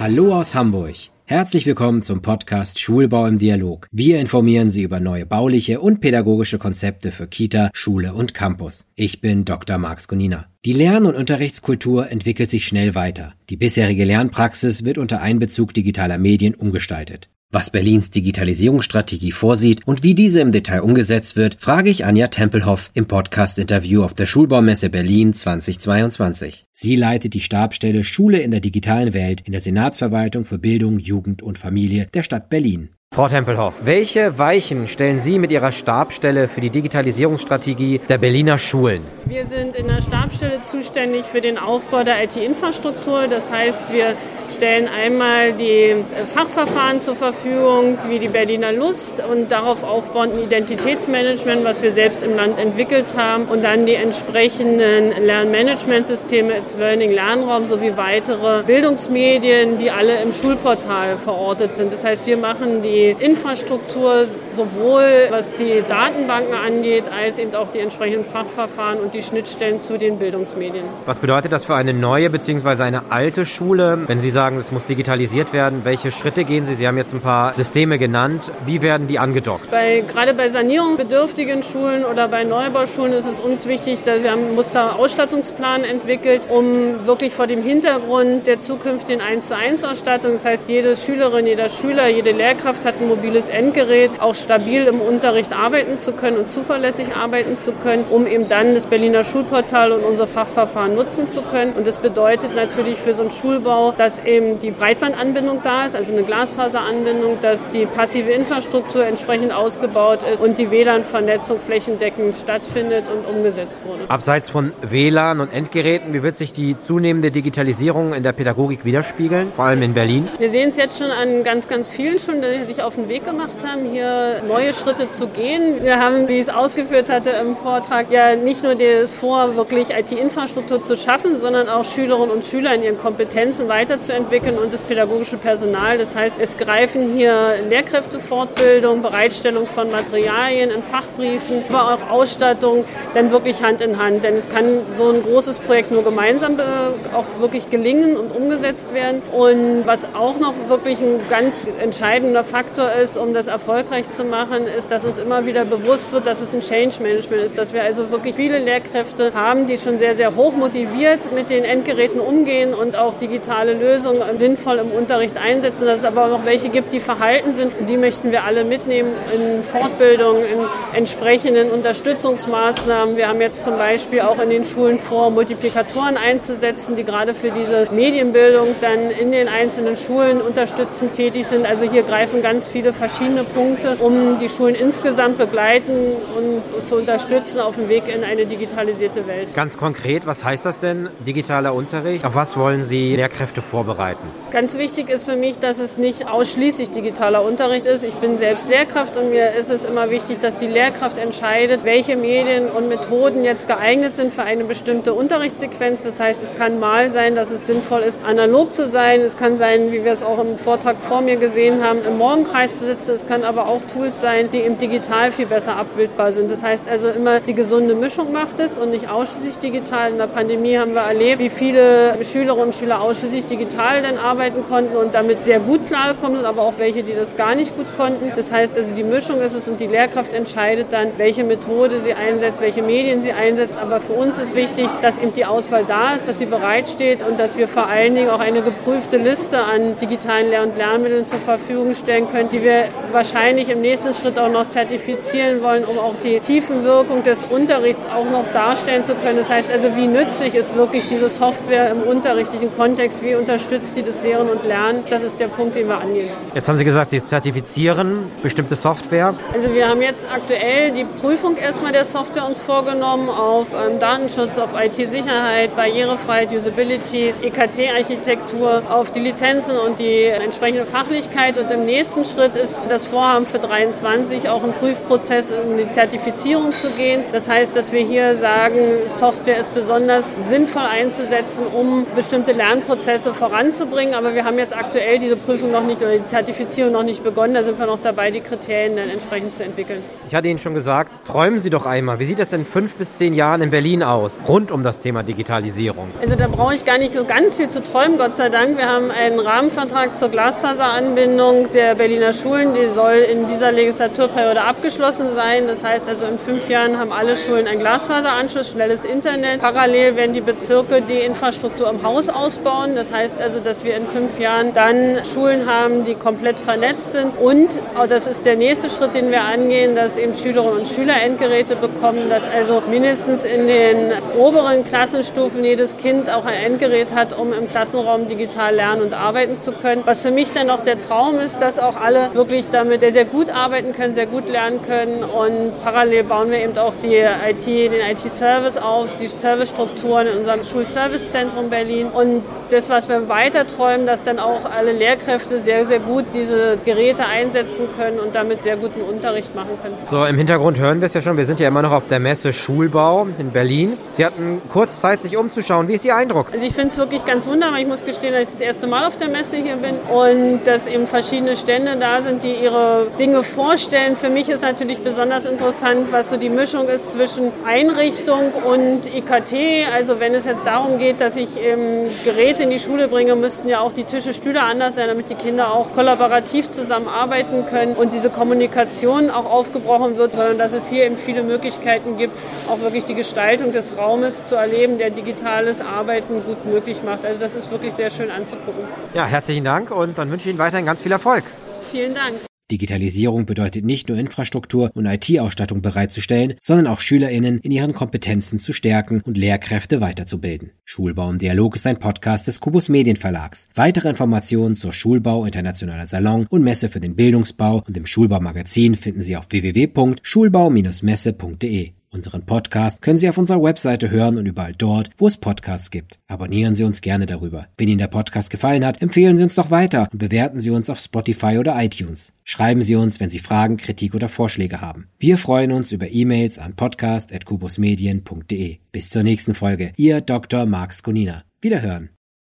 Hallo aus Hamburg. Herzlich willkommen zum Podcast Schulbau im Dialog. Wir informieren Sie über neue bauliche und pädagogische Konzepte für Kita, Schule und Campus. Ich bin Dr. Marx Gonina. Die Lern- und Unterrichtskultur entwickelt sich schnell weiter. Die bisherige Lernpraxis wird unter Einbezug digitaler Medien umgestaltet. Was Berlins Digitalisierungsstrategie vorsieht und wie diese im Detail umgesetzt wird, frage ich Anja Tempelhoff im Podcast-Interview auf der Schulbaumesse Berlin 2022. Sie leitet die Stabstelle Schule in der digitalen Welt in der Senatsverwaltung für Bildung, Jugend und Familie der Stadt Berlin. Frau Tempelhoff, welche Weichen stellen Sie mit Ihrer Stabstelle für die Digitalisierungsstrategie der Berliner Schulen? Wir sind in der Stabstelle zuständig für den Aufbau der IT-Infrastruktur. Das heißt, wir stellen einmal die Fachverfahren zur Verfügung, wie die Berliner Lust und darauf aufbauend ein Identitätsmanagement, was wir selbst im Land entwickelt haben und dann die entsprechenden Lernmanagementsysteme als Learning Lernraum sowie weitere Bildungsmedien, die alle im Schulportal verortet sind. Das heißt, wir machen die Infrastruktur sowohl was die Datenbanken angeht, als eben auch die entsprechenden Fachverfahren und die Schnittstellen zu den Bildungsmedien. Was bedeutet das für eine neue bzw. eine alte Schule, wenn Sie sagen, es muss digitalisiert werden? Welche Schritte gehen Sie? Sie haben jetzt ein paar Systeme genannt. Wie werden die angedockt? Bei, gerade bei sanierungsbedürftigen Schulen oder bei Neubauschulen ist es uns wichtig, dass wir einen Musterausstattungsplan entwickelt, um wirklich vor dem Hintergrund der zukünftigen 1 zu 1 Ausstattung, das heißt jede Schülerin, jeder Schüler, jede Lehrkraft hat ein mobiles Endgerät, auch stabil im Unterricht arbeiten zu können und zuverlässig arbeiten zu können, um eben dann das Berliner Schulportal und unsere Fachverfahren nutzen zu können. Und das bedeutet natürlich für so einen Schulbau, dass eben die Breitbandanbindung da ist, also eine Glasfaseranbindung, dass die passive Infrastruktur entsprechend ausgebaut ist und die WLAN-Vernetzung flächendeckend stattfindet und umgesetzt wurde. Abseits von WLAN und Endgeräten, wie wird sich die zunehmende Digitalisierung in der Pädagogik widerspiegeln, vor allem in Berlin? Wir sehen es jetzt schon an ganz, ganz vielen Schulen, die sich auf den Weg gemacht haben, hier neue Schritte zu gehen. Wir haben, wie ich es ausgeführt hatte im Vortrag, ja nicht nur das Vor, wirklich IT-Infrastruktur zu schaffen, sondern auch Schülerinnen und Schüler in ihren Kompetenzen weiterzuentwickeln und das pädagogische Personal. Das heißt, es greifen hier Lehrkräftefortbildung, Bereitstellung von Materialien in Fachbriefen, aber auch Ausstattung dann wirklich Hand in Hand. Denn es kann so ein großes Projekt nur gemeinsam äh, auch wirklich gelingen und umgesetzt werden. Und was auch noch wirklich ein ganz entscheidender Faktor ist, um das erfolgreich zu machen, ist, dass uns immer wieder bewusst wird, dass es ein Change Management ist, dass wir also wirklich viele Lehrkräfte haben, die schon sehr, sehr hoch motiviert mit den Endgeräten umgehen und auch digitale Lösungen sinnvoll im Unterricht einsetzen, dass es aber auch noch welche gibt, die verhalten sind die möchten wir alle mitnehmen in Fortbildung, in entsprechenden Unterstützungsmaßnahmen. Wir haben jetzt zum Beispiel auch in den Schulen vor, Multiplikatoren einzusetzen, die gerade für diese Medienbildung dann in den einzelnen Schulen unterstützend tätig sind. Also hier greifen ganz viele verschiedene Punkte, um die Schulen insgesamt begleiten und zu unterstützen auf dem Weg in eine digitalisierte Welt. Ganz konkret, was heißt das denn, digitaler Unterricht? Auf was wollen Sie Lehrkräfte vorbereiten? Ganz wichtig ist für mich, dass es nicht ausschließlich digitaler Unterricht ist. Ich bin selbst Lehrkraft und mir ist es immer wichtig, dass die Lehrkraft entscheidet, welche Medien und Methoden jetzt geeignet sind für eine bestimmte Unterrichtssequenz. Das heißt, es kann mal sein, dass es sinnvoll ist, analog zu sein. Es kann sein, wie wir es auch im Vortrag vor mir gesehen haben, im Morgenkreis sitzen. Es kann aber auch Tools sein, die im Digital viel besser abbildbar sind. Das heißt also immer, die gesunde Mischung macht es und nicht ausschließlich digital. In der Pandemie haben wir erlebt, wie viele Schülerinnen und Schüler ausschließlich digital dann arbeiten konnten und damit sehr gut klargekommen sind, aber auch welche, die das gar nicht gut konnten. Das heißt also, die Mischung ist es und die Lehrkraft entscheidet dann, welche Methode sie einsetzt, welche Medien sie einsetzt. Aber für uns ist wichtig, dass eben die Auswahl da ist, dass sie bereitsteht und dass wir vor allen Dingen auch eine geprüfte Liste an digitalen Lehr- und Lernmitteln zur Verfügung stellen können, die wir wahrscheinlich im nächsten Schritt auch noch zertifizieren wollen, um auch die Tiefenwirkung des Unterrichts auch noch darstellen zu können. Das heißt also, wie nützlich ist wirklich diese Software im unterrichtlichen Kontext, wie unterstützt sie das Lehren und Lernen, das ist der Punkt, den wir angehen. Jetzt haben Sie gesagt, Sie zertifizieren bestimmte Software. Also wir haben jetzt aktuell die Prüfung erstmal der Software uns vorgenommen auf ähm, Datenschutz, auf IT-Sicherheit, Barrierefreiheit, Usability, EKT-Architektur, auf die Lizenzen und die entsprechende Fachlichkeit. Und im nächsten Schritt ist das Vorhaben für drei 2023 auch einen Prüfprozess in die Zertifizierung zu gehen. Das heißt, dass wir hier sagen, Software ist besonders sinnvoll einzusetzen, um bestimmte Lernprozesse voranzubringen. Aber wir haben jetzt aktuell diese Prüfung noch nicht oder die Zertifizierung noch nicht begonnen. Da sind wir noch dabei, die Kriterien dann entsprechend zu entwickeln. Ich hatte Ihnen schon gesagt, träumen Sie doch einmal. Wie sieht das in fünf bis zehn Jahren in Berlin aus, rund um das Thema Digitalisierung? Also da brauche ich gar nicht so ganz viel zu träumen, Gott sei Dank. Wir haben einen Rahmenvertrag zur Glasfaseranbindung der Berliner Schulen. Die soll in dieser Legislaturperiode abgeschlossen sein. Das heißt also, in fünf Jahren haben alle Schulen einen Glasfaseranschluss, schnelles Internet. Parallel werden die Bezirke die Infrastruktur im Haus ausbauen. Das heißt also, dass wir in fünf Jahren dann Schulen haben, die komplett vernetzt sind. Und, oh, das ist der nächste Schritt, den wir angehen, dass eben Schülerinnen und Schüler Endgeräte bekommen, dass also mindestens in den oberen Klassenstufen jedes Kind auch ein Endgerät hat, um im Klassenraum digital lernen und arbeiten zu können. Was für mich dann auch der Traum ist, dass auch alle wirklich damit sehr, sehr gut arbeiten können, sehr gut lernen können. Und parallel bauen wir eben auch die IT, den IT-Service auf, die Servicestrukturen in unserem Schulservicezentrum Berlin. Und das, was wir weiter träumen, dass dann auch alle Lehrkräfte sehr, sehr gut diese Geräte einsetzen können und damit sehr guten Unterricht machen können. So, im Hintergrund hören wir es ja schon. Wir sind ja immer noch auf der Messe Schulbau in Berlin. Sie hatten kurz Zeit, sich umzuschauen. Wie ist Ihr Eindruck? Also ich finde es wirklich ganz wunderbar. Ich muss gestehen, dass ich das erste Mal auf der Messe hier bin und dass eben verschiedene Stände da sind, die ihre Dinge vorstellen. Für mich ist natürlich besonders interessant, was so die Mischung ist zwischen Einrichtung und IKT. Also wenn es jetzt darum geht, dass ich ähm, Geräte in die Schule bringe, müssten ja auch die Tische, Stühle anders sein, damit die Kinder auch kollaborativ zusammenarbeiten können und diese Kommunikation auch aufgebrochen wird, sondern dass es hier eben viele Möglichkeiten gibt, auch wirklich die Gestaltung des Raumes zu erleben, der digitales Arbeiten gut möglich macht. Also das ist wirklich sehr schön anzugucken. Ja, herzlichen Dank und dann wünsche ich Ihnen weiterhin ganz viel Erfolg. Vielen Dank. Digitalisierung bedeutet nicht nur Infrastruktur und IT-Ausstattung bereitzustellen, sondern auch SchülerInnen in ihren Kompetenzen zu stärken und Lehrkräfte weiterzubilden. Schulbau im Dialog ist ein Podcast des Kubus Medienverlags. Weitere Informationen zur Schulbau Internationaler Salon und Messe für den Bildungsbau und dem Schulbaumagazin finden Sie auf www.schulbau-messe.de. Unseren Podcast können Sie auf unserer Webseite hören und überall dort, wo es Podcasts gibt. Abonnieren Sie uns gerne darüber. Wenn Ihnen der Podcast gefallen hat, empfehlen Sie uns doch weiter und bewerten Sie uns auf Spotify oder iTunes. Schreiben Sie uns, wenn Sie Fragen, Kritik oder Vorschläge haben. Wir freuen uns über E-Mails an podcast.kubusmedien.de. Bis zur nächsten Folge. Ihr Dr. Marx Gonina. Wiederhören.